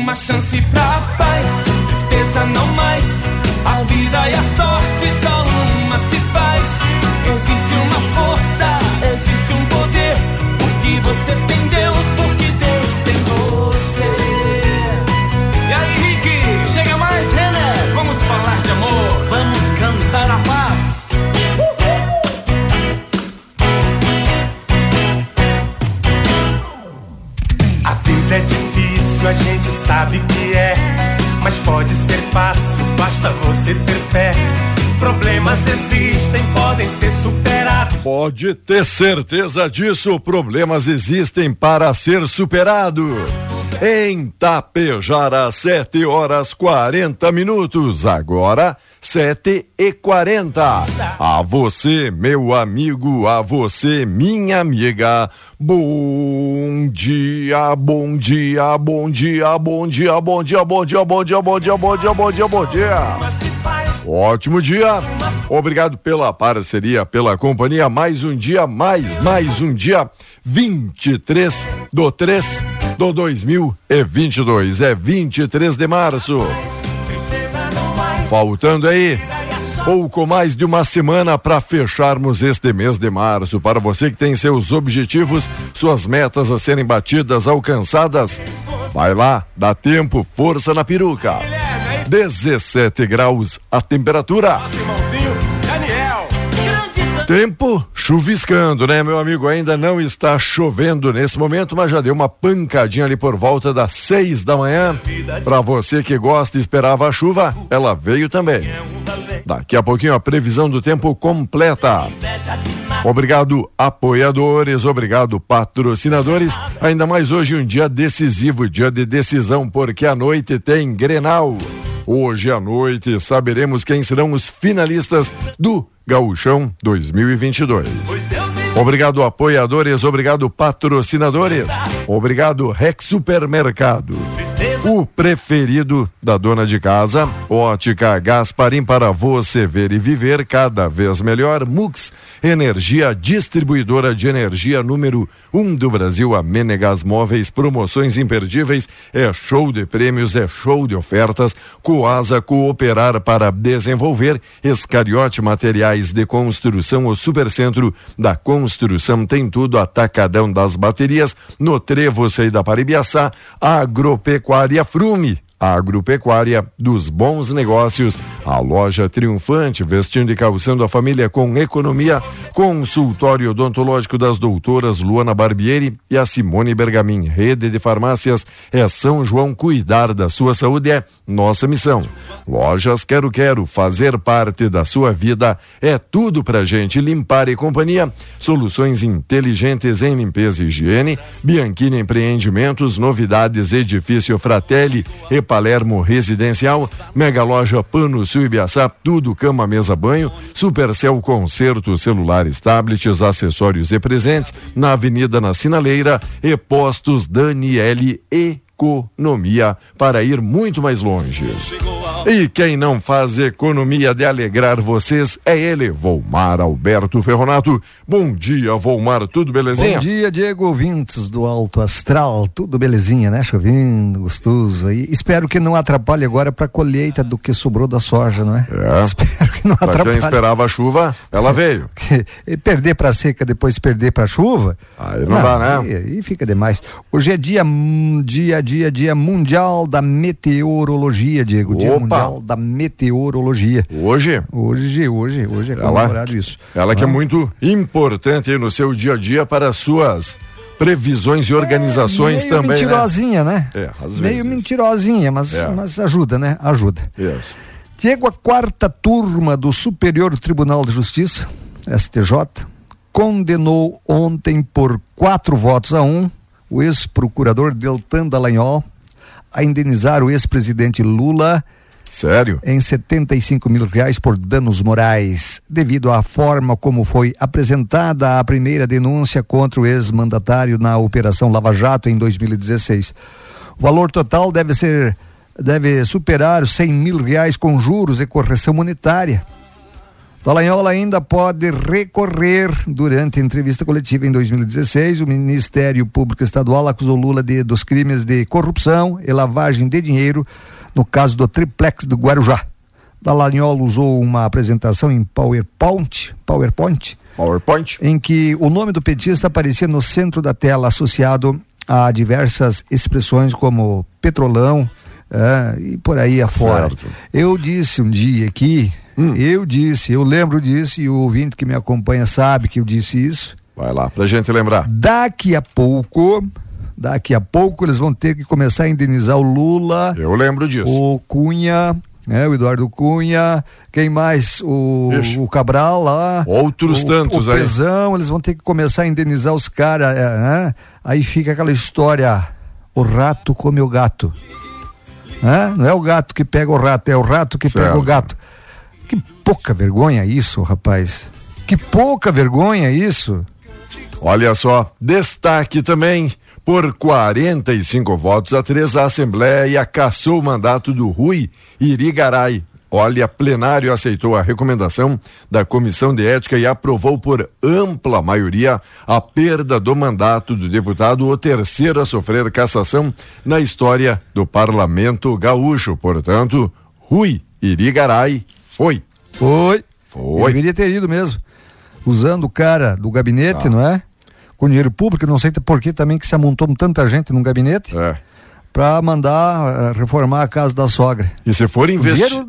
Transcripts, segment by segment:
Uma chance pra paz, tristeza não mais. A vida e a sorte só uma se faz. Existe uma força, existe um poder. Porque você tem Deus, porque gente sabe que é. Mas pode ser fácil, basta você ter fé. Problemas existem, podem ser superados. Pode ter certeza disso, problemas existem para ser superado. Em Tapejara, 7 horas 40 minutos. Agora, 7 e 40. A você, meu amigo, a você, minha amiga. Bom dia, bom dia, bom dia, bom dia, bom dia, bom dia, bom dia, bom dia, bom dia, bom dia, bom dia. Ótimo dia. Obrigado pela parceria, pela companhia. Mais um dia, mais, mais um dia. 23 do 3 do 2022. É 23 de março. Faltando aí pouco mais de uma semana para fecharmos este mês de março. Para você que tem seus objetivos, suas metas a serem batidas, alcançadas, vai lá, dá tempo, força na peruca. 17 graus a temperatura. Tempo chuviscando, né, meu amigo? Ainda não está chovendo nesse momento, mas já deu uma pancadinha ali por volta das seis da manhã. Para você que gosta e esperava a chuva, ela veio também. Daqui a pouquinho a previsão do tempo completa. Obrigado, apoiadores, obrigado, patrocinadores. Ainda mais hoje um dia decisivo, dia de decisão, porque à noite tem Grenal. Hoje à noite saberemos quem serão os finalistas do Gauchão 2022. Obrigado, apoiadores, obrigado, patrocinadores. Obrigado, Rex Supermercado. O preferido da dona de casa, Ótica Gasparim para você ver e viver cada vez melhor. Mux, energia distribuidora de energia número um do Brasil, a Menegas Móveis, promoções imperdíveis, é show de prêmios, é show de ofertas. Coasa cooperar para desenvolver. Escariote Materiais de Construção, o supercentro da construção tem tudo, atacadão das baterias, no Trevo Saída para Ibiaçá, Agropecuária Frume. Agropecuária dos bons negócios, a loja triunfante, vestindo e calçando a família com economia, consultório odontológico das doutoras Luana Barbieri e a Simone Bergamin, rede de farmácias é São João, cuidar da sua saúde é nossa missão. Lojas Quero Quero, fazer parte da sua vida é tudo pra gente, limpar e companhia, soluções inteligentes em limpeza e higiene, Bianchini Empreendimentos, novidades, edifício Fratelli e Palermo Residencial, Mega Loja Pano Sul Ibiaçá, tudo cama, mesa, banho, Supercel Concerto, celulares, tablets, acessórios e presentes, na Avenida na Sinaleira e Postos Daniele Economia para ir muito mais longe. E quem não faz economia de alegrar vocês é ele, Volmar Alberto Ferronato. Bom dia, Volmar, tudo belezinha? Bom dia, Diego, ouvintes do Alto Astral, tudo belezinha, né? Chovendo, gostoso aí. Espero que não atrapalhe agora para a colheita do que sobrou da soja, não é? É. Espero que não pra atrapalhe. quem esperava a chuva, ela veio. E perder para seca, depois perder para chuva. Aí não dá, né? Aí, aí fica demais. Hoje é dia, dia, dia, dia mundial da meteorologia, Diego. Dia Opa. Mundial da meteorologia. Hoje, Hoje, hoje, hoje é Ela- comemorado isso. ela que é Ah. muito importante no seu dia a dia para as suas previsões e organizações meio também, né? mentirosinha, né? É, às Meio vezes. mentirosinha, mas, É. mas ajuda, né? Ajuda. Isso. Diego, a quarta turma do Superior Tribunal de Justiça, STJ, condenou ontem por quatro votos a um o ex-procurador Deltan Dallagnol a indenizar o ex-presidente Lula Sério? em 75 mil reais por danos morais, devido à forma como foi apresentada a primeira denúncia contra o ex-mandatário na Operação Lava Jato em 2016. O valor total deve ser deve superar os 100 mil reais com juros e correção monetária. Dallagnol ainda pode recorrer. Durante entrevista coletiva em 2016, o Ministério Público Estadual acusou Lula de, dos crimes de corrupção e lavagem de dinheiro no caso do triplex do Guarujá. Dallagnol usou uma apresentação em PowerPoint, PowerPoint PowerPoint? em que o nome do petista aparecia no centro da tela, associado a diversas expressões como petrolão ah, e por aí afora. Certo. Eu disse um dia aqui, eu disse, eu lembro disso e o ouvinte que me acompanha sabe que eu disse isso. Vai lá, pra gente lembrar. Daqui a pouco, daqui a pouco eles vão ter que começar a indenizar o Lula, Eu lembro disso. o Cunha, né, o Eduardo Cunha, quem mais? O, Ixi. o Cabral lá. Outros o, tantos o aí. Pezão, eles vão ter que começar a indenizar os caras. é, né? Aí fica aquela história: o rato come o gato. Né? Não é o gato que pega o rato, é o rato que pega o Certo. gato. Que pouca vergonha isso, rapaz. Que pouca vergonha isso. Olha só, destaque também. Por 45 votos a três, a Assembleia cassou o mandato do Rui Irigaray. Olha, plenário aceitou a recomendação da Comissão de Ética e aprovou por ampla maioria a perda do mandato do deputado, o terceiro a sofrer cassação na história do Parlamento Gaúcho. Portanto, Rui Irigaray foi. Foi. Foi. Deveria ter ido mesmo. Usando o cara do gabinete, Ah. não é? Com dinheiro público, não sei por que também que se amontou tanta gente num gabinete É. para mandar eh, reformar a casa da sogra. E se for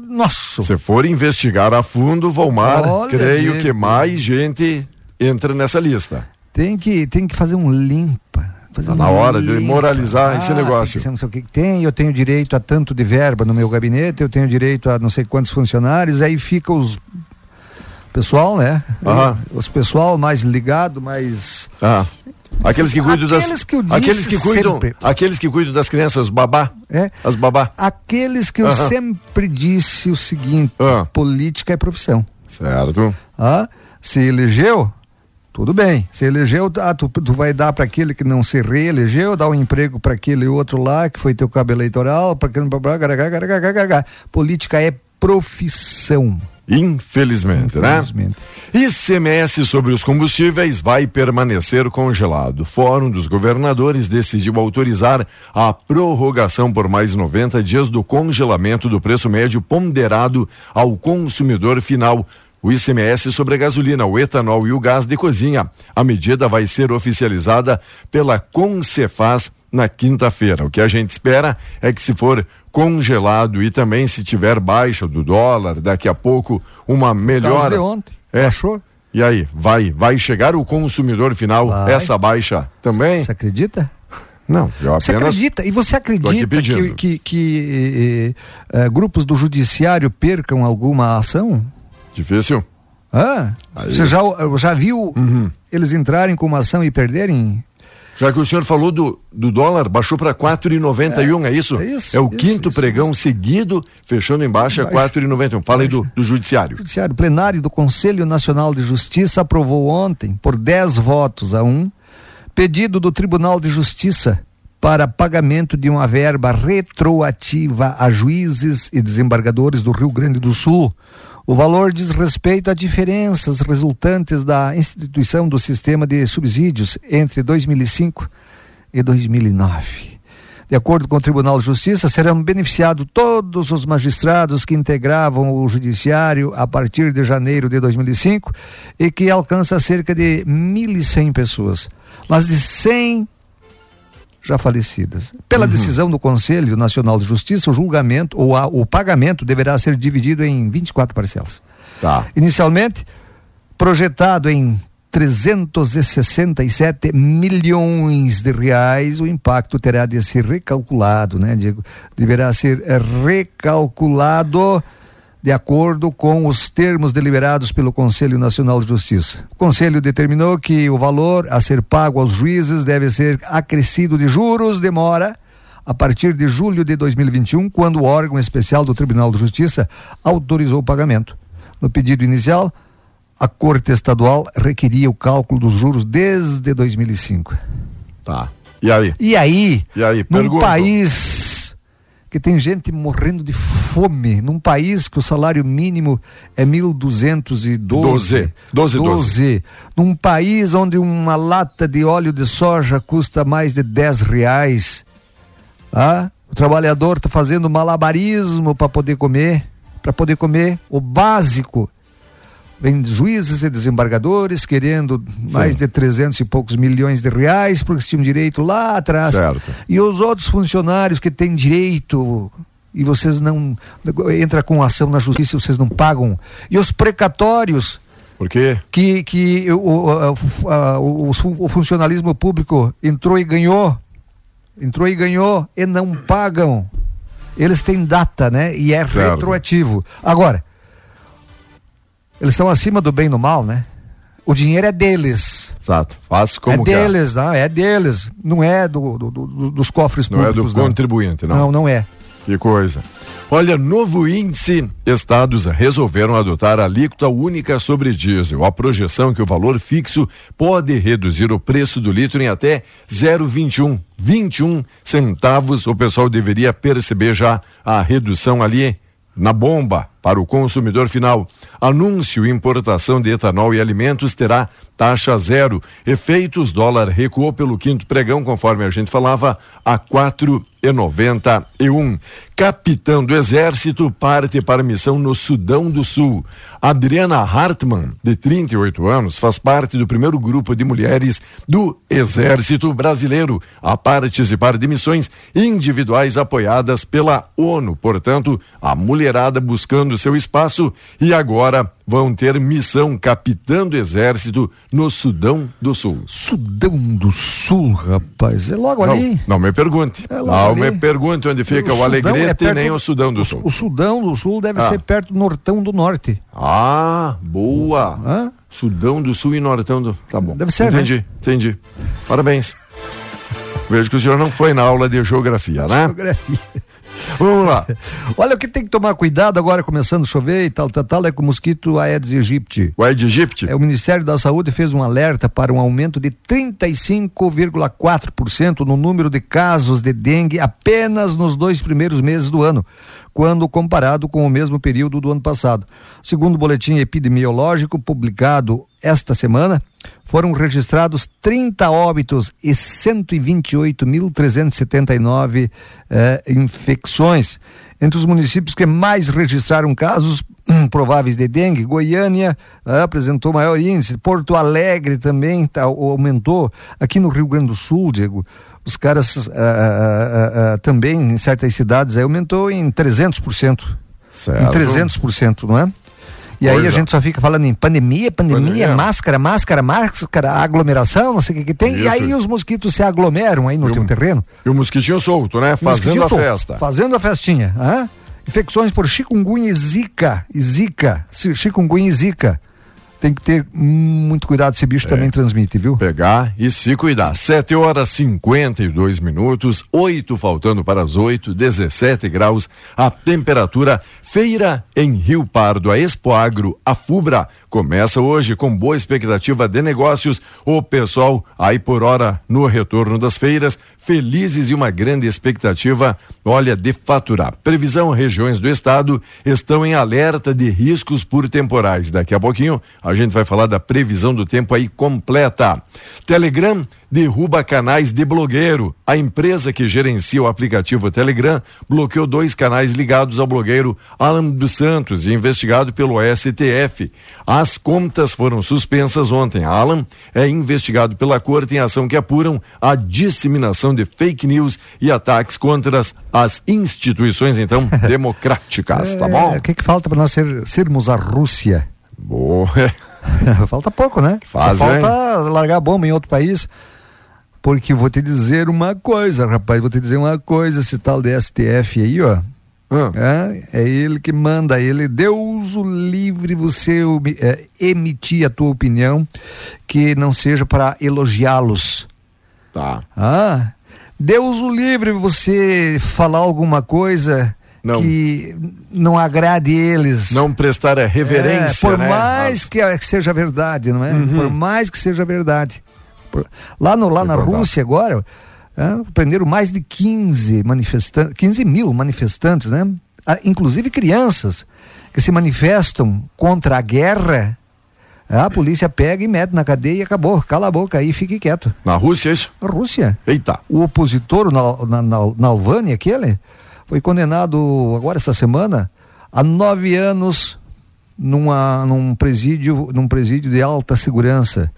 nossa. Se for investigar a fundo, Valmar, Olha, creio Diego. que mais gente entra nessa lista. Tem que, tem que fazer um limpa. Fazer Tá na hora de limpa. moralizar esse tem negócio. que ser não sei o que que tem, eu tenho direito a tanto de verba no meu gabinete, eu tenho direito a não sei quantos funcionários, aí fica os pessoal, né? Os pessoal mais ligado, mais. Ah. Aqueles que cuidam aqueles das. Que eu disse aqueles que cuidam. Sempre. Aqueles que cuidam das crianças, babá. É. As babá. Aqueles que eu sempre disse o seguinte: ah. política é profissão. Certo. Ah, se elegeu, tudo bem. Se elegeu, ah, tu, tu vai dar para aquele que não se reelegeu, dar um emprego para aquele outro lá que foi teu cabo eleitoral, para aquele. Política é profissão. Infelizmente, né? Infelizmente. ICMS sobre os combustíveis vai permanecer congelado. Fórum dos Governadores decidiu autorizar a prorrogação por mais 90 dias do congelamento do preço médio ponderado ao consumidor final. O ICMS sobre a gasolina, o etanol e o gás de cozinha. A medida vai ser oficializada pela Concefaz na quinta-feira. O que a gente espera é que se for congelado e também se tiver baixa do dólar, daqui a pouco uma melhora. de ontem. É. Achou? E aí, vai, vai chegar o consumidor final Vai. essa baixa também? Você acredita? Não, eu Você apenas acredita? E você acredita que, que, que eh, eh, grupos do judiciário percam alguma ação? difícil. Ah, Aí. você já, já viu Uhum. eles entrarem com uma ação e perderem? Já que o senhor falou do, do dólar, baixou para 4,91, é, isso? é isso, É o isso, quinto isso, pregão seguido, fechando em baixa, Baixa. 4,91. Fala aí do, do judiciário. Judiciário plenário do Conselho Nacional de Justiça aprovou ontem, por 10 votos a um, pedido do Tribunal de Justiça para pagamento de uma verba retroativa a juízes e desembargadores do Rio Grande do Sul. O valor diz respeito a diferenças resultantes da instituição do sistema de subsídios entre 2005 e 2009. De acordo com o Tribunal de Justiça, serão beneficiados todos os magistrados que integravam o judiciário a partir de janeiro de 2005 e que alcança cerca de 1.100 pessoas. Mas de 100 já falecidas. Pela uhum. decisão do Conselho Nacional de Justiça, o julgamento ou a, o pagamento deverá ser dividido em 24 parcelas. Tá. Inicialmente, projetado em 367 milhões de reais, o impacto terá de ser recalculado, né, Diego? Deverá ser recalculado de acordo com os termos deliberados pelo Conselho Nacional de Justiça. O Conselho determinou que o valor a ser pago aos juízes deve ser acrescido de juros de mora a partir de julho de 2021, quando o órgão especial do Tribunal de Justiça autorizou o pagamento. No pedido inicial, a Corte Estadual requeria o cálculo dos juros desde 2005. Tá. E aí? E aí? E aí? Num Pergunto. país que tem gente morrendo de fome num país que o salário mínimo é 1.212. 12. 12, 12. Num país onde uma lata de óleo de soja custa mais de 10 reais. Ah, o trabalhador está fazendo malabarismo para poder comer, para poder comer o básico vem juízes e desembargadores querendo Sim. mais de 300 e poucos milhões de reais porque tinham direito lá atrás. Certo. E os outros funcionários que têm direito e vocês não entra com ação na justiça, vocês não pagam. E os precatórios por quê? Que, que o, o, o, o, funcionalismo público entrou e ganhou, entrou e ganhou e não pagam. Eles têm data, né? E é certo. retroativo. Agora, eles estão acima do bem e do mal, né? O dinheiro é deles. Exato. Faz como é deles, não, é deles. Não é do, do, do dos cofres não públicos. Não é do não. contribuinte, não. Não, não é. Que coisa. Olha, novo índice, estados resolveram adotar a alíquota única sobre diesel. A projeção que o valor fixo pode reduzir o preço do litro em até 0,21, 21 centavos. O pessoal deveria perceber já a redução ali na bomba para o consumidor final. Anúncio importação de etanol e alimentos terá taxa zero. Efeitos dólar recuou pelo quinto pregão, conforme a gente falava, a quatro e noventa e um. Capitão do Exército parte para missão no Sudão do Sul. Adriana Hartmann, de 38 anos, faz parte do primeiro grupo de mulheres do Exército Brasileiro a participar de missões individuais apoiadas pela ONU. Portanto, a mulherada buscando seu espaço e agora vão ter missão capitã do exército no Sudão do Sul. Sudão do Sul, rapaz, é logo não, ali. Não me pergunte. É não ali. me pergunte onde fica o, o Alegrete é nem o Sudão do Sul. O Sudão do Sul deve ah. ser perto do Nortão do Norte. Ah, boa. Hã? Sudão do Sul e Nortão do. Tá bom. Deve ser. Entendi, né? entendi. Parabéns. Vejo que o senhor não foi na aula de geografia, né? Geografia. Vamos lá. Olha o que tem que tomar cuidado agora, começando a chover e tal, tal, tal, é com o mosquito Aedes aegypti. O Aedes aegypti? É, o Ministério da Saúde fez um alerta para um aumento de 35,4% no número de casos de dengue apenas nos dois primeiros meses do ano quando comparado com o mesmo período do ano passado. Segundo o boletim epidemiológico publicado esta semana, foram registrados 30 óbitos e 128.379 eh, infecções. Entre os municípios que mais registraram casos hum, prováveis de dengue, Goiânia eh, apresentou maior índice, Porto Alegre também tá, aumentou. Aqui no Rio Grande do Sul, Diego, os caras uh, uh, também em certas cidades aí aumentou em 300%. Certo. Em 300%, não é? E aí a gente só fica falando em pandemia, pandemia, pandemia, máscara, máscara, máscara, aglomeração, não sei o que, que tem. Isso. E aí os mosquitos se aglomeram aí no e teu terreno. E o mosquitinho solto, né? Fazendo a solto, festa. Fazendo a festinha. Hã? Infecções por chikungunya e zika. E zika. Chikungunya e zika tem que ter muito cuidado, esse bicho é. também transmite, viu? Pegar e se cuidar. 7 horas 52 minutos, 8 faltando para as 8, 17 graus, a temperatura. Feira em Rio Pardo, a Expo Agro, a Fubra, começa hoje com boa expectativa de negócios. O pessoal aí por hora no retorno das feiras, felizes e uma grande expectativa, olha, de faturar. Previsão: regiões do estado estão em alerta de riscos por temporais. Daqui a pouquinho a gente vai falar da previsão do tempo aí completa. Telegram derruba canais de blogueiro. A empresa que gerencia o aplicativo Telegram bloqueou dois canais ligados ao blogueiro Alan dos Santos, investigado pelo STF. As contas foram suspensas ontem. Alan é investigado pela corte em ação que apuram a disseminação de fake news e ataques contra as, as instituições, então, democráticas, tá bom? É, o que, que falta para nós ser, sermos a Rússia? Boa. falta pouco, né? Faz, Só falta hein? largar a bomba em outro país. Porque vou te dizer uma coisa, rapaz, vou te dizer uma coisa, esse tal de STF aí, ó. É, é ele que manda, ele, Deus o livre você é, emitir a tua opinião que não seja para elogiá-los. tá. Ah, Deus o livre você falar alguma coisa Não. que não agrade eles. Não prestar a reverência, É, por né? mais que, que seja verdade, não é? Uhum. Por mais que seja verdade. Lá no, lá na. Rússia agora, é, prenderam mais de 15 manifestantes, 15 mil manifestantes, né? Ah, inclusive crianças que se manifestam contra a guerra. A polícia pega e mete na cadeia e acabou. Cala a boca aí e fique quieto. Na Rússia, é isso? A Rússia Eita. o opositor o na, na, na, Nalvani, aquele, foi condenado agora essa semana a nove anos numa, num presídio, num presídio de alta segurança.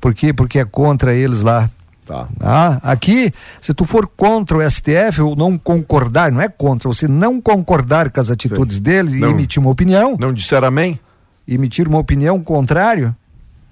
Por quê? Porque é contra eles lá. Tá. Ah, aqui, se tu for contra o STF ou não concordar, não é contra, você não concordar com as atitudes dele e Não. emitir uma opinião, Não disseram amém? emitir uma opinião contrário,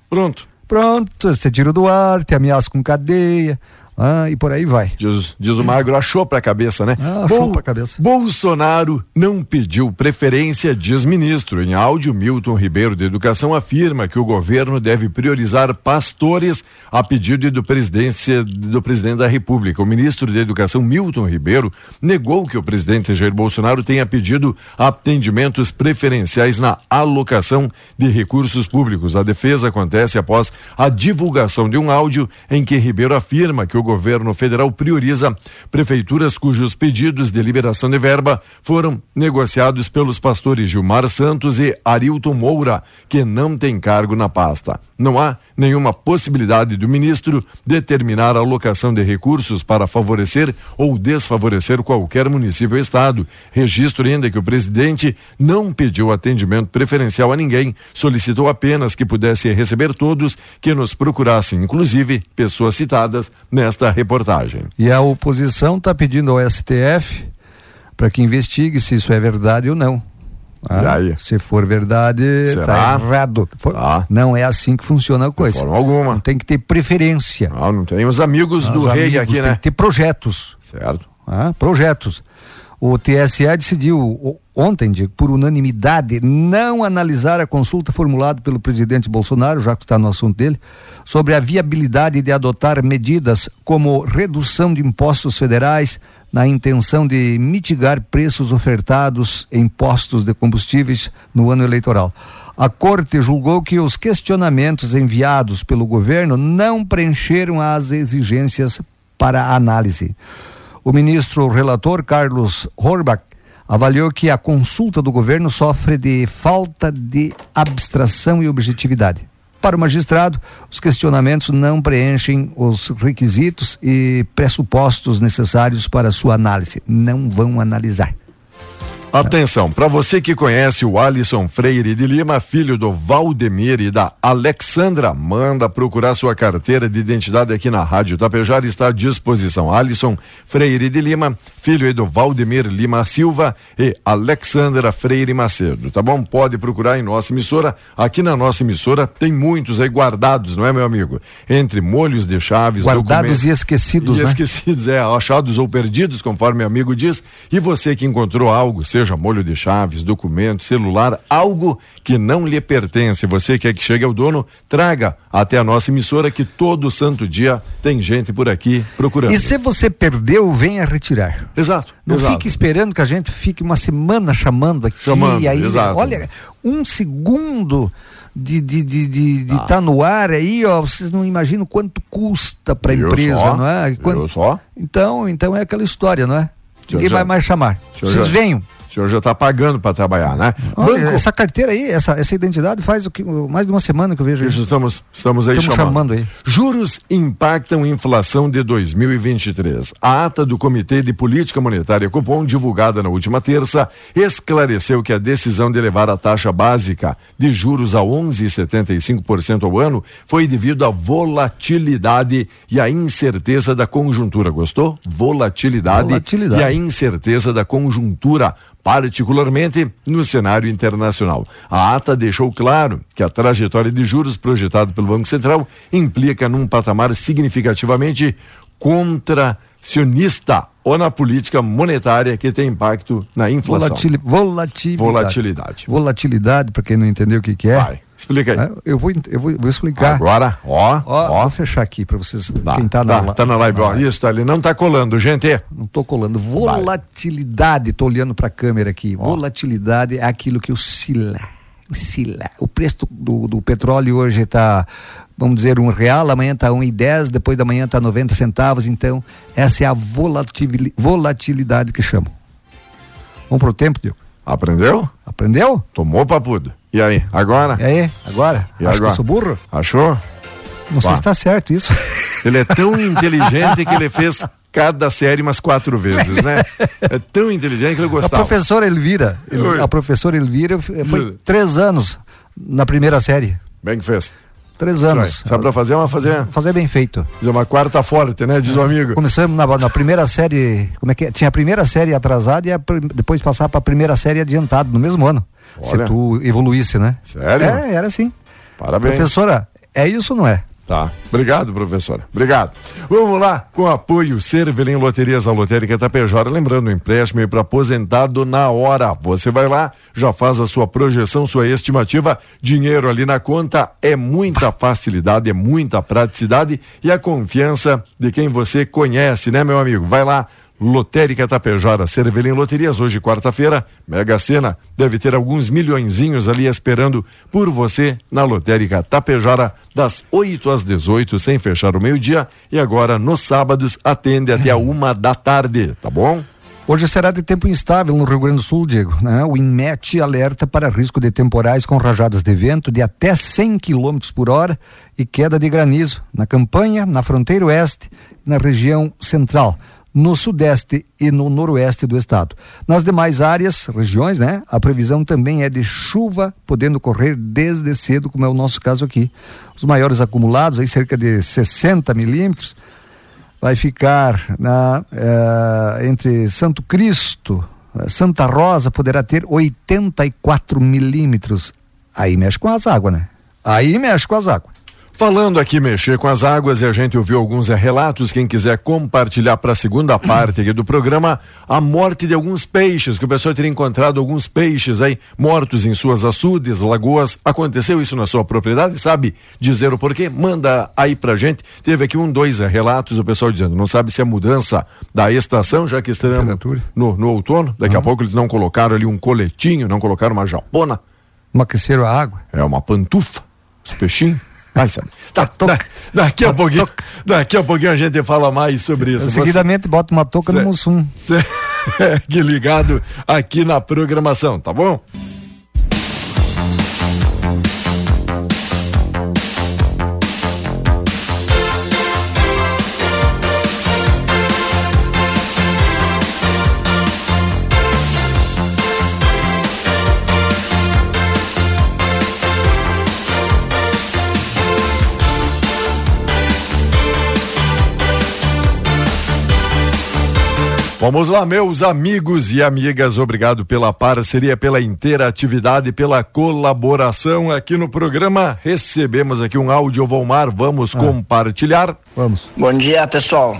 Pronto. pronto, você tira do ar, te ameaça com cadeia, ah, e por aí vai. Diz, diz o magro, achou pra cabeça, né? Ah, achou pra cabeça. Bolsonaro não pediu preferência, diz ministro. Em áudio, Milton Ribeiro de Educação afirma que o governo deve priorizar pastores a pedido do, presidência, do presidente da República. O ministro de Educação, Milton Ribeiro, negou que o presidente Jair Bolsonaro tenha pedido atendimentos preferenciais na alocação de recursos públicos. A defesa acontece após a divulgação de um áudio em que Ribeiro afirma que o governo federal prioriza prefeituras cujos pedidos de liberação de verba foram negociados pelos pastores Gilmar Santos e Arilton Moura, que não tem cargo na pasta. Não há nenhuma possibilidade do ministro determinar a alocação de recursos para favorecer ou desfavorecer qualquer município ou estado. Registro ainda que o presidente não pediu atendimento preferencial a ninguém, solicitou apenas que pudesse receber todos que nos procurassem, inclusive pessoas citadas nesta reportagem. E a oposição está pedindo ao STF para que investigue se isso é verdade ou não. Ah, aí? Se for verdade, Será? está errado. Tá. Não é assim que funciona a De coisa. forma alguma. Tem que ter preferência. Ah, não tem os amigos do Os rei amigos aqui, Tem né? que ter projetos. Certo. ah, projetos. O TSE decidiu ontem, por unanimidade, não analisar a consulta formulada pelo presidente Bolsonaro, já que está no assunto dele, sobre a viabilidade de adotar medidas como redução de impostos federais na intenção de mitigar preços ofertados em postos de combustíveis no ano eleitoral. A corte julgou que os questionamentos enviados pelo governo não preencheram as exigências para análise. O ministro relator Carlos Horbach avaliou que a consulta do governo sofre de falta de abstração e objetividade. Para o magistrado, os questionamentos não preenchem os requisitos e pressupostos necessários para sua análise. Não vão analisar. Atenção, para você que conhece o Alisson Freire de Lima, filho do Valdemir e da Alexandra, manda procurar sua carteira de identidade aqui na Rádio Tapejara, está à disposição. Alisson Freire de Lima, filho do Valdemir Lima Silva e Alexandra Freire Macedo, tá bom? Pode procurar em nossa emissora. Aqui na nossa emissora tem muitos aí guardados, não é, meu amigo? Entre molhos de chaves, Guardados e esquecidos, e né? esquecidos, é, achados ou perdidos, conforme meu amigo diz. E você que encontrou algo, seja molho de chaves, documento, celular, algo que não lhe pertence. Você quer que chegue ao dono, traga até a nossa emissora que todo santo dia tem gente por aqui procurando. E se você perdeu, venha retirar. Exato. Não exato. fique esperando que a gente fique uma semana chamando aqui. Chamando, aí, exato. Olha, um segundo de de de de, de tá no ar aí, ó, vocês não imaginam quanto custa para a empresa, só, não é? E Quanto- Eu só. Então, então é aquela história, não é? Ninguém já- vai mais chamar. Vocês já- venham. O senhor já está pagando para trabalhar, né? Olha, Banco. essa carteira aí, essa, essa identidade faz o que, mais de uma semana que eu vejo. Isso, Estamos, estamos aí Estamos chamando. chamando aí. Juros impactam inflação de 2023. A ata do Comitê de Política Monetária Cupom, divulgada na última terça, esclareceu que a decisão de elevar a taxa básica de juros a 11,75% ao ano foi devido à volatilidade e à incerteza da conjuntura. Gostou? Volatilidade, Volatilidade. e a incerteza da conjuntura, particularmente no cenário internacional. A ata deixou claro que a trajetória de juros projetada pelo Banco Central implica num patamar significativamente contracionista ou na política monetária que tem impacto na inflação. Volatili- volatilidade. Volatilidade. Volatilidade, para quem não entendeu o que, que é. Vai, explica aí. É, Eu vou, eu vou, vou explicar. Agora, ó, Ó, ó. vou fechar aqui para vocês. Tá, quem tá, tá, na, tá na live, ó. Isso, tá ali. Não tá colando, gente. Não tô colando. Volatilidade, tô olhando para a câmera aqui. Volatilidade é aquilo que oscila. Oscila. O preço do, do petróleo hoje está, vamos dizer, um real, amanhã está um e dez, depois da manhã está 90 centavos. Então, essa é a volatil- volatilidade que chamam. Vamos pro tempo, Diego. Aprendeu? Aprendeu? Tomou papudo. E aí, agora? E aí, agora? E Acho agora? que eu sou burro? Achou? Não sei Vá. se está certo isso. Ele é tão inteligente que ele fez cada série umas quatro vezes, né? É tão inteligente que ele A gostava. professora Elvira, El- Oi. a professora Elvira foi Oi. três anos na primeira série. Bem que fez. Três anos. Sabe pra fazer? Uma fazer, Fazer bem feito. fazer uma quarta forte, né? Diz o amigo. Começamos na, na primeira série, como é que é? Tinha a primeira série atrasada e a depois passar para a primeira série adiantado no mesmo ano. Se Olha. tu evoluísse, né? Sério? É, era assim. Parabéns. Professora, é isso ou não é? Tá. Obrigado, professora. Obrigado. Vamos lá, com apoio Cervelim Loterias, a Lotérica Tapejara. Lembrando, o empréstimo para aposentado na hora. Você vai lá, já faz a sua projeção, sua estimativa. Dinheiro ali na conta é muita facilidade, é muita praticidade e a confiança de quem você conhece, né, meu amigo? Vai lá. Lotérica Tapejara, Cervelim Loterias, hoje quarta-feira, Mega Sena, deve ter alguns milhõezinhos ali esperando por você na Lotérica Tapejara, das 8 às 18, sem fechar o meio-dia, e agora nos sábados atende até a uma da tarde, tá bom? Hoje será de tempo instável no Rio Grande do Sul, Diego. Né? O INMET alerta para risco de temporais com rajadas de vento de até 100 km por hora e queda de granizo na campanha, na fronteira oeste e na região central, no sudeste e no noroeste do estado. Nas demais áreas, regiões, né? A previsão também é de chuva, podendo ocorrer desde cedo, como é o nosso caso aqui. Os maiores acumulados, aí cerca de 60 milímetros, vai ficar na, eh, entre Santo Cristo, eh, Santa Rosa poderá ter 84 milímetros. Aí mexe com as águas, né? Aí mexe com as águas. Falando aqui mexer com as águas e a gente ouviu alguns eh, relatos, quem quiser compartilhar para a segunda parte aqui do programa, a morte de alguns peixes, que o pessoal teria encontrado alguns peixes aí mortos em suas açudes, lagoas. Aconteceu isso na sua propriedade? Sabe dizer o porquê? Manda aí pra gente. Teve aqui um, dois eh, relatos, o pessoal dizendo, não sabe se é mudança da estação, já que estamos Temperatura. no, no outono. Daqui a pouco eles não colocaram ali um coletinho, não colocaram uma japona. Não aqueceram a água. É uma pantufa, os peixinhos. Vai saber. Tá, da- daqui a pouquinho, daqui a pouquinho a gente fala mais sobre isso. Você- Seguidamente bota uma touca no Cê- Mussum. Segue ligado aqui na programação, tá bom? Vamos lá, meus amigos e amigas, obrigado pela parceria, pela interatividade, pela colaboração aqui no programa. Recebemos aqui um áudio, Volmar, vamos compartilhar. Vamos. Bom dia, pessoal.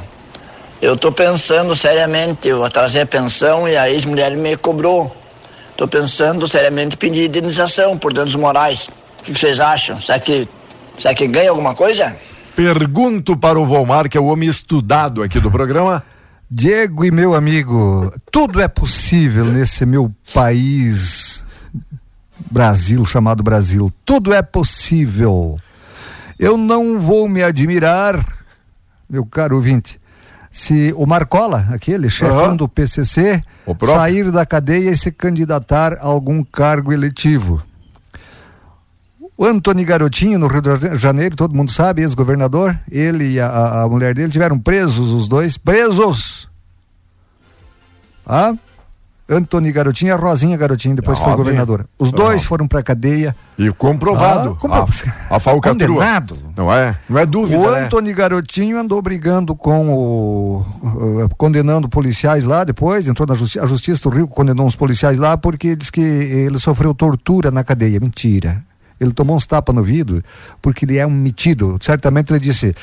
Eu tô pensando seriamente, eu vou trazer pensão e a ex-mulher me cobrou Estou pensando seriamente em pedir indenização por danos morais. O que, que vocês acham? Será que, será que ganha alguma coisa? Pergunto para o Volmar, que é o homem estudado aqui do programa. Diego e meu amigo, tudo é possível nesse meu país, Brasil, chamado Brasil. Tudo é possível. Eu não vou me admirar, meu caro ouvinte, se o Marcola, aquele chefão Aham. do PCC, sair da cadeia e se candidatar a algum cargo eletivo. O Antony Garotinho, no Rio de Janeiro, todo mundo sabe, ex-governador, ele e a- a, mulher dele tiveram presos, os dois, presos! Ah? Antony Garotinho e a Rosinha Garotinho, depois foi governadora. Os dois Ah. foram pra cadeia. E comprovado. Ah, compro- A, a falcatrua. Condenado. Não é? Não é dúvida, O né? Antony Garotinho andou brigando com o. uh, condenando policiais lá depois, entrou na justi a Justiça do Rio, condenou uns policiais lá porque diz que ele sofreu tortura na cadeia. Mentira. Ele tomou uns tapas no vidro porque ele é um metido. Certamente ele disse: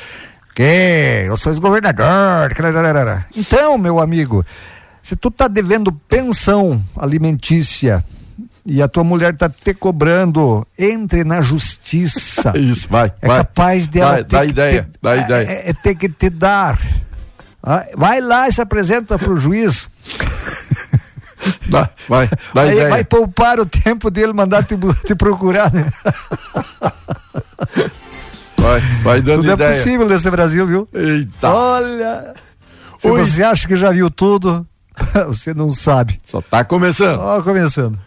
Que? Eu sou ex-governador. Então, meu amigo, se tu tá devendo pensão alimentícia e a tua mulher tá te cobrando, entre na justiça. Isso, vai. É vai. capaz dela Dá, ter dá ideia, te- dá é- ideia. É, é ter que te dar. Ah, Vai lá e se apresenta pro juiz. Dá, vai, dá Aí ideia. vai poupar o tempo dele mandar te, te procurar. Né? Vai, vai dando Tudo ideia. é possível nesse Brasil, viu? Eita, Olha, se Oi. você acha que já viu tudo, você não sabe. só tá começando. Ó, começando.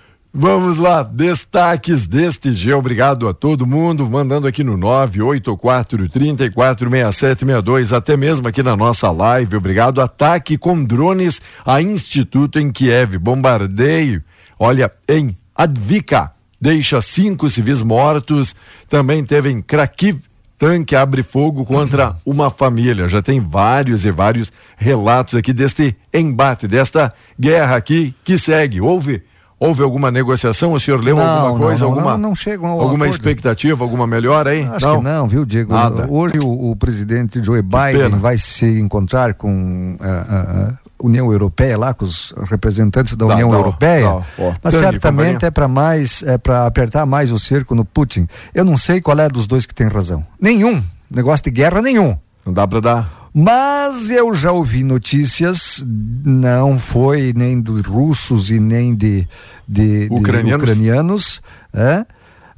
Vamos lá, destaques deste G. Obrigado a todo mundo, mandando aqui no 984-346762, até mesmo aqui na nossa live. Obrigado. Ataque com drones a Instituto em Kiev. Bombardeio, olha, em Advika, deixa cinco civis mortos. Também teve em Krakiv. Tanque abre fogo contra uma família. Já tem vários e vários relatos aqui deste embate, desta guerra aqui que segue. Houve Houve alguma negociação? O senhor leu Não, alguma não, coisa? não, alguma não, não chegam ao alguma acordo. expectativa, alguma melhora aí? Acho que não, viu, Diego? Nada. Hoje o, o presidente Joe Biden vai se encontrar com a, a- a União Europeia lá, com os representantes da Dá, União dá, Europeia. ó, mas Tânia, certamente companhia. é para mais, é para apertar mais o cerco no Putin. Eu não sei qual é dos dois que tem razão. Nenhum. Negócio de guerra nenhum. Não dá para dar. Mas eu já ouvi notícias, não foi nem dos russos e nem de, de, de Ucranianos? ucranianos, é?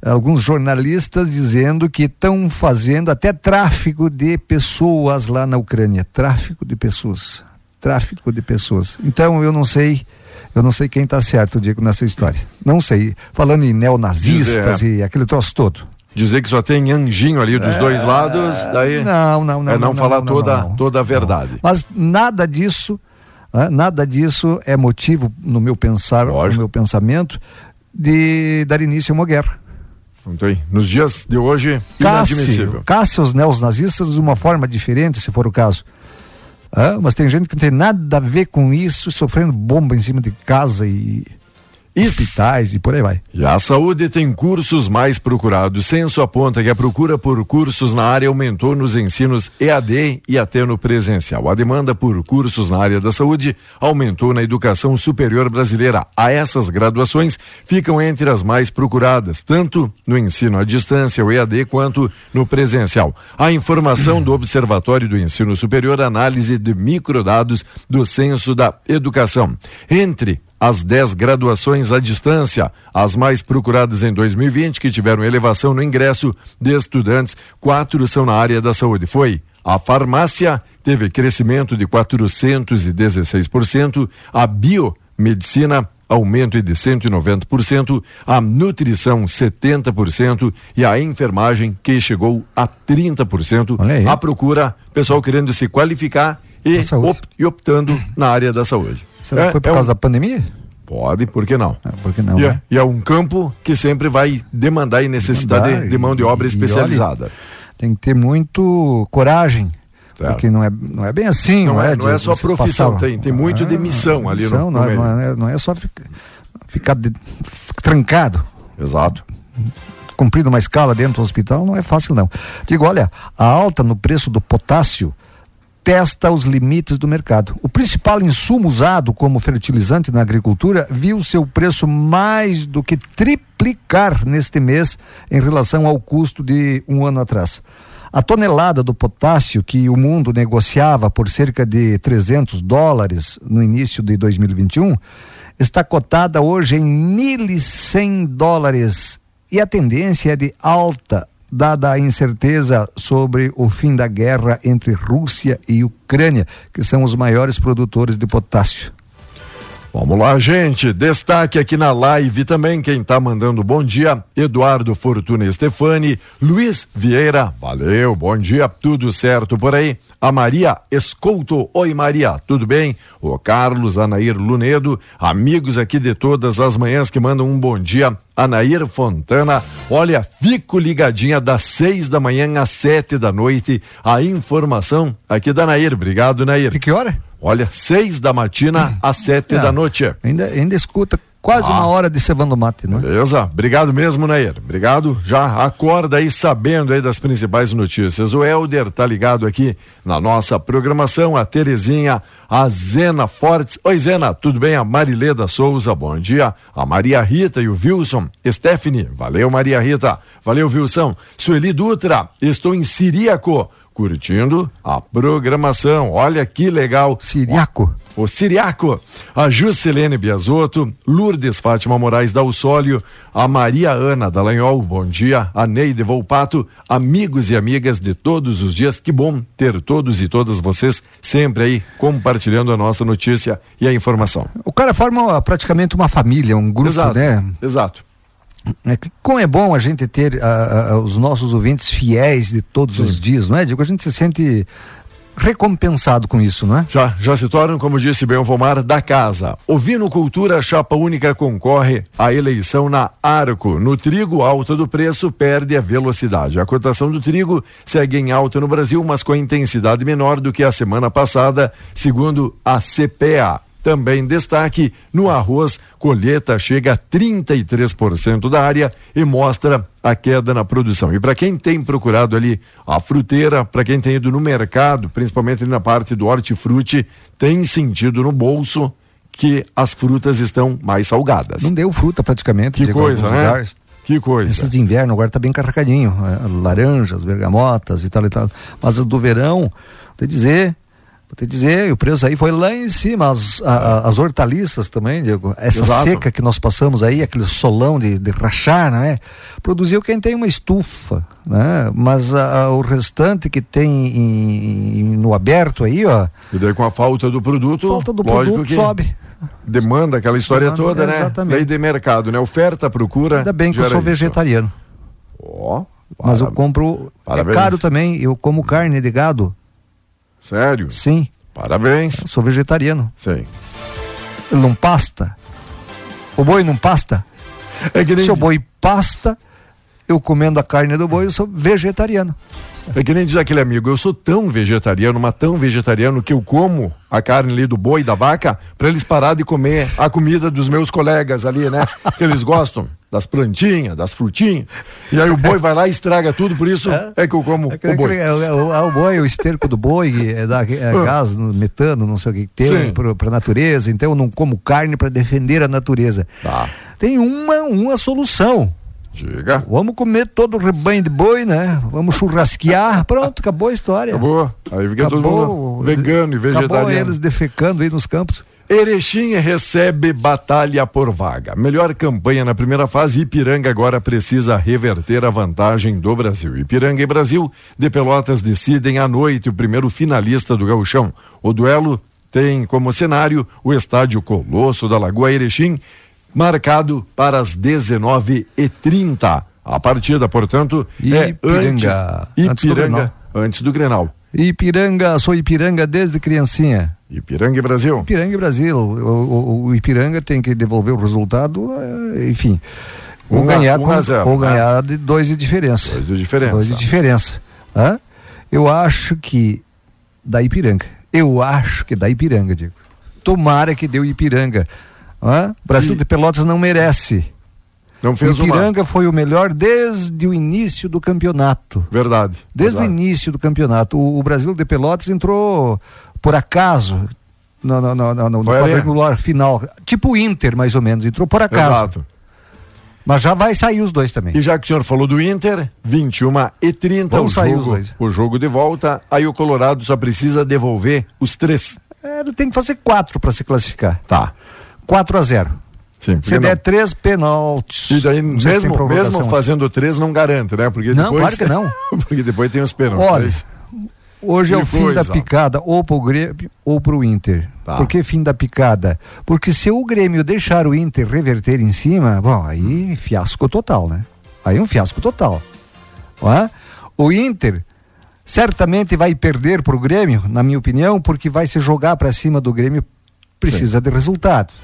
alguns jornalistas dizendo que estão fazendo até tráfico de pessoas lá na Ucrânia. Tráfico de pessoas. Tráfico de pessoas. Então eu não sei. Eu não sei quem está certo, Diego, nessa história. Não sei. Falando em neonazistas Dizer, e aquele troço todo. Dizer que só tem anjinho ali dos dois lados, daí É, Não, não, não. é não, falar não, toda, não, não. toda a verdade. Mas nada disso, ah, nada disso é motivo no meu pensar, Lógico. no meu pensamento, de dar início a uma guerra. Tem. Nos dias de hoje, Casse, inadmissível. casse os neonazistas de uma forma diferente, se for o caso. Ah, mas tem gente que não tem nada a ver com isso, sofrendo bomba em cima de casa e hospitais e por aí vai. E a saúde tem cursos mais procurados. Censo aponta que a procura por cursos na área aumentou nos ensinos EAD e até no presencial. A demanda por cursos na área da saúde aumentou na educação superior brasileira. A essas graduações ficam entre as mais procuradas, tanto no ensino à distância, o EAD, quanto no presencial. A informação do Observatório do Ensino Superior, análise de microdados do Censo da Educação. Entre as 10 graduações à distância, as mais procuradas em 2020, que tiveram elevação no ingresso de estudantes, quatro são na área da saúde. Foi a farmácia, teve crescimento de 416%, a biomedicina, aumento de 190%, a nutrição 70% e a enfermagem que chegou a 30%. Olha aí. A procura, pessoal querendo se qualificar e, Na saúde. op- e optando na área da saúde. Será que foi por é um- causa da pandemia? Pode, por que não? Ah, por que não, e, é, né? e é um campo que sempre vai demandar e necessitar Demandar de, de mão de e- obra e especializada. Tem que ter muito coragem. Certo. Porque não é, não é bem assim, Não não, é- é? não é de só você profissão, passar- tem- tem muito de missão ali missão, no não, é, não, é, não é só ficar, ficar de- trancado. Exato. cumprindo uma escala dentro do hospital não é fácil não. Digo, olha, a alta no preço do potássio testa os limites do mercado. O principal insumo usado como fertilizante na agricultura viu seu preço mais do que triplicar neste mês em relação ao custo de um ano atrás. A tonelada do potássio que o mundo negociava por cerca de 300 dólares no início de 2021 está cotada hoje em 1.100 dólares e a tendência é de alta dada a incerteza sobre o fim da guerra entre Rússia e Ucrânia, que são os maiores produtores de potássio. Vamos lá, gente. Destaque aqui na live também quem tá mandando bom dia: Eduardo Fortuna Stefani, Luiz Vieira, valeu, bom dia, tudo certo por aí. A Maria Escolto, oi Maria, tudo bem? O Carlos Anair Lunedo, amigos aqui de todas as manhãs que mandam um bom dia. Anair Fontana, olha, fico ligadinha das seis da manhã às sete da noite. A informação aqui da Nair. Obrigado, Nair. De que hora? Olha, seis da matina às sete É, da noite. Ainda, ainda escuta quase Ah. uma hora de cevando mate, né? Beleza? Obrigado mesmo, Nair. Obrigado. Já acorda aí sabendo aí das principais notícias. O Helder tá ligado aqui na nossa programação, a Terezinha, a Zena Fortes. Oi, Zena, tudo bem? A Marileda Souza, bom dia. A Maria Rita e o Wilson. Stephanie, valeu, Maria Rita. Valeu, Wilson. Sueli Dutra, estou em Siríaco. Curtindo a programação. Olha que legal. Siriaco. O Siriaco, a Juscelene Biasotto, Lourdes Fátima Moraes da Ussólio, a Maria Ana Dallagnol, bom dia, a Neide Volpato, amigos e amigas de todos os dias, que bom ter todos e todas vocês sempre aí compartilhando a nossa notícia e a informação. O cara forma praticamente uma família, um grupo, exato, né? exato. É, como é bom a gente ter ah, ah, os nossos ouvintes fiéis de todos os dias, não é? Digo, a gente se sente recompensado com isso, não é? Já, já se tornam, como disse bem o Vomar, da casa. Ovino Cultura Chapa Única concorre à eleição na Arco. No trigo, alta do preço perde a velocidade. A cotação do trigo segue em alta no Brasil, mas com intensidade menor do que a semana passada, segundo a CPA. Também destaque no arroz, colheita chega a 33% da área e mostra a queda na produção. E para quem tem procurado ali a fruteira, para quem tem ido no mercado, principalmente ali na parte do hortifruti, tem sentido no bolso que as frutas estão mais salgadas. Não deu fruta praticamente. Que digo, coisa, né? lugares. Que coisa. Esses de inverno agora tá bem carregadinho. é, laranjas, bergamotas e tal e tal. Mas as do verão, te dizer, vou te dizer, o preço aí foi lá em cima. As, a- as hortaliças também, Diego. Essa Exato. seca que nós passamos aí, aquele solão de, de rachar, né? Produziu quem tem uma estufa, né? Mas a- o restante que tem em- em- no aberto aí, ó, E daí com a falta do produto, falta do produto que sobe. demanda aquela história Demanda, toda, né? exatamente. Lei de mercado, né? Oferta, procura. Ainda bem que eu sou isso. vegetariano. Ó, Mas eu compro. Parabéns. É caro também. Eu como carne de gado. Sério? Sim. Parabéns. Eu sou vegetariano. Sim. Ele não pasta. O boi não pasta. É que nem, Se o boi pasta, eu comendo a carne do boi, eu sou vegetariano. é que nem diz aquele amigo, eu sou tão vegetariano, mas tão vegetariano que eu como a carne ali do boi, da vaca, para eles parar de comer a comida dos meus colegas ali, né? Que eles gostam das plantinhas, das frutinhas. E aí o boi vai lá e estraga tudo, por isso é, que eu como o boi. É, o, é o- é o boi, o esterco do boi, é, da, é gás, no- metano, não sei o que tem para a natureza. Então eu não como carne para defender a natureza. Tá. Tem uma, uma solução. Diga. Vamos comer todo o rebanho de boi, né? Vamos churrasquear. Pronto, acabou a história. Acabou. Aí fica todo mundo vegano e Acabou vegetariano. eles defecando aí nos campos. Erechim recebe batalha por vaga. Melhor campanha na primeira fase, Ipiranga agora precisa reverter a vantagem do Brasil. Ipiranga e Brasil de Pelotas decidem à noite o primeiro finalista do gauchão. O duelo tem como cenário o estádio Colosso da Lagoa Erechim, marcado para as 19h30. A partida, portanto, é Ipiranga. antes, Antes do Ipiranga, Grenal. antes do Grenal. Ipiranga, sou Ipiranga desde criancinha. Ipiranga e Brasil. Ipiranga e Brasil. O, o- o Ipiranga tem que devolver o resultado, eh, enfim. Ou Um ganhar, um com- zero, ou né? ganhar de dois de diferença. Dois de diferença. Dois de diferença. Hã? Eu acho que da Ipiranga. Eu acho que da Ipiranga, digo. Tomara que deu Ipiranga. Hã? Brasil E- de Pelotas não merece. Não fez o Ipiranga uma... foi o melhor desde o início do campeonato. Verdade. Desde verdade. o início do campeonato. O, o, Brasil de Pelotas entrou por acaso no, no, no, no, no quadrangular final. Tipo o Inter, mais ou menos. Entrou por acaso. Exato. Mas já vai sair os dois também. E já que o senhor falou do Inter, 21 e 30 Vamos o sair jogo, os dois. O jogo de volta, aí o Colorado só precisa devolver os três. É, ele tem que fazer quatro para se classificar. Tá. 4 a 0 Sim, se der três pênaltis. E daí, mesmo, mesmo fazendo três, não garante, né? Porque não, depois, claro que não. porque depois tem os pênaltis. Olha, hoje é o fim da picada ou pro Grêmio ou pro Inter. Tá. Por que fim da picada? Porque se o Grêmio deixar o Inter reverter em cima, bom, aí fiasco total, né? Aí um fiasco total. É? O Inter certamente vai perder pro Grêmio, na minha opinião, porque vai se jogar para cima do Grêmio, precisa Sim. de resultados.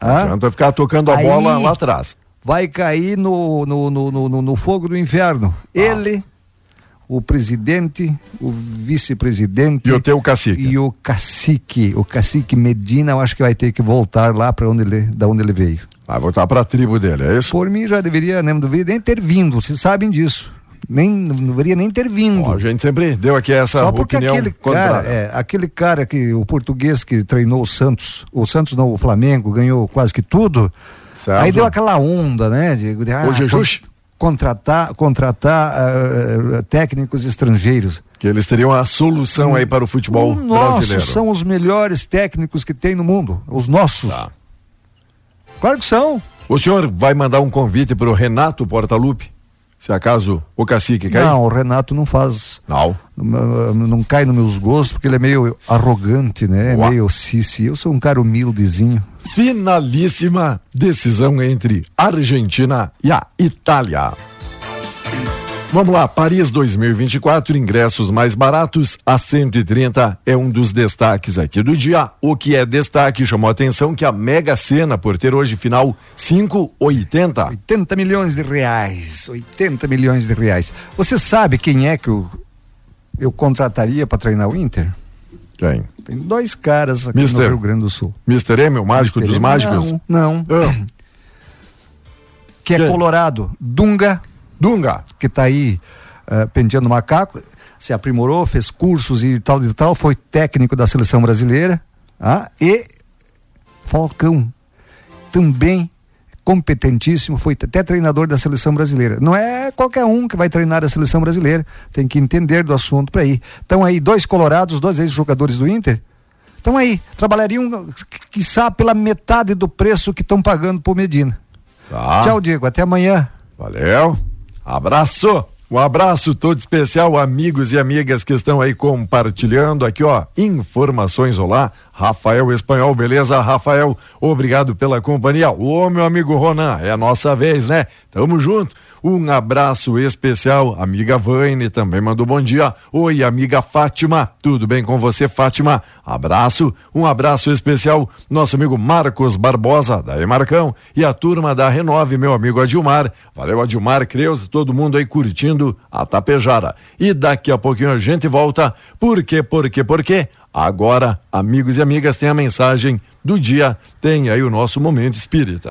Não adianta ficar tocando a Aí bola lá atrás. Vai cair no, no, no, no, no fogo do inferno. Ah. Ele, o presidente, o vice-presidente. E o teu cacique. E o cacique. O cacique Medina, eu acho que vai ter que voltar lá para onde ele, da onde ele veio. Vai voltar para a tribo dele, é isso? Por mim já deveria, não deveria nem ter vindo, vocês sabem disso nem não deveria nem ter vindo. a gente sempre deu aqui essa Só porque opinião aquele cara, é, aquele cara que o português que treinou o Santos, o Santos não, o Flamengo ganhou quase que tudo. Certo. Aí deu aquela onda, né? De, ah, Hoje é justo. Contratar, contratar uh, técnicos estrangeiros. Que eles teriam a solução hum, aí para o futebol o brasileiro. são os melhores técnicos que tem no mundo. Os nossos. Tá. Claro que são. O senhor vai mandar um convite para o Renato Portaluppi? Se acaso o cacique cai? Não, o Renato não faz. Não. Não, não cai nos meus gostos, porque ele é meio arrogante, né? Uá. Meio cici. Eu sou um cara humildezinho. Finalíssima decisão entre Argentina e a Itália. Vamos lá, Paris 2024, ingressos mais baratos a 130 é um dos destaques aqui do dia. O que é destaque chamou a atenção que a Mega Sena, por ter hoje final 580. 80 milhões de reais. 80 milhões de reais. Você sabe quem é que eu, eu contrataria para treinar o Inter? Quem? Tem dois caras aqui Mister, no Rio Grande do Sul. Mr. M, o mágico Mister dos M, mágicos? Não. não. Ah. Que é Quem? Colorado. Dunga Dunga. Que está aí uh, penteando macaco, se aprimorou, fez cursos e tal e tal, foi técnico da seleção brasileira. Ah, e Falcão, também competentíssimo, foi até treinador da seleção brasileira. Não é qualquer um que vai treinar a seleção brasileira, tem que entender do assunto para ir. Estão aí dois colorados, dois ex-jogadores do Inter. Estão aí, trabalhariam, quiçá, pela metade do preço que estão pagando por Medina. Tá. Tchau, Diego, até amanhã. Valeu. Abraço! Um abraço todo especial, amigos e amigas que estão aí compartilhando aqui, ó, informações. Olá, Rafael Espanhol, beleza? Rafael, obrigado pela companhia. Ô, meu amigo Ronan, é a nossa vez, né? Tamo junto. Um abraço especial, amiga Vaine também mandou bom dia. Oi, amiga Fátima, tudo bem com você, Fátima? Abraço, um abraço especial, nosso amigo Marcos Barbosa, da Emarcão, e a turma da Renove, meu amigo Adilmar. Valeu, Adilmar, Creuza, todo mundo aí curtindo a Tapejara. E daqui a pouquinho a gente volta. Por quê, por quê, por quê? Agora, amigos e amigas, tem a mensagem do dia, tem aí o nosso momento espírita.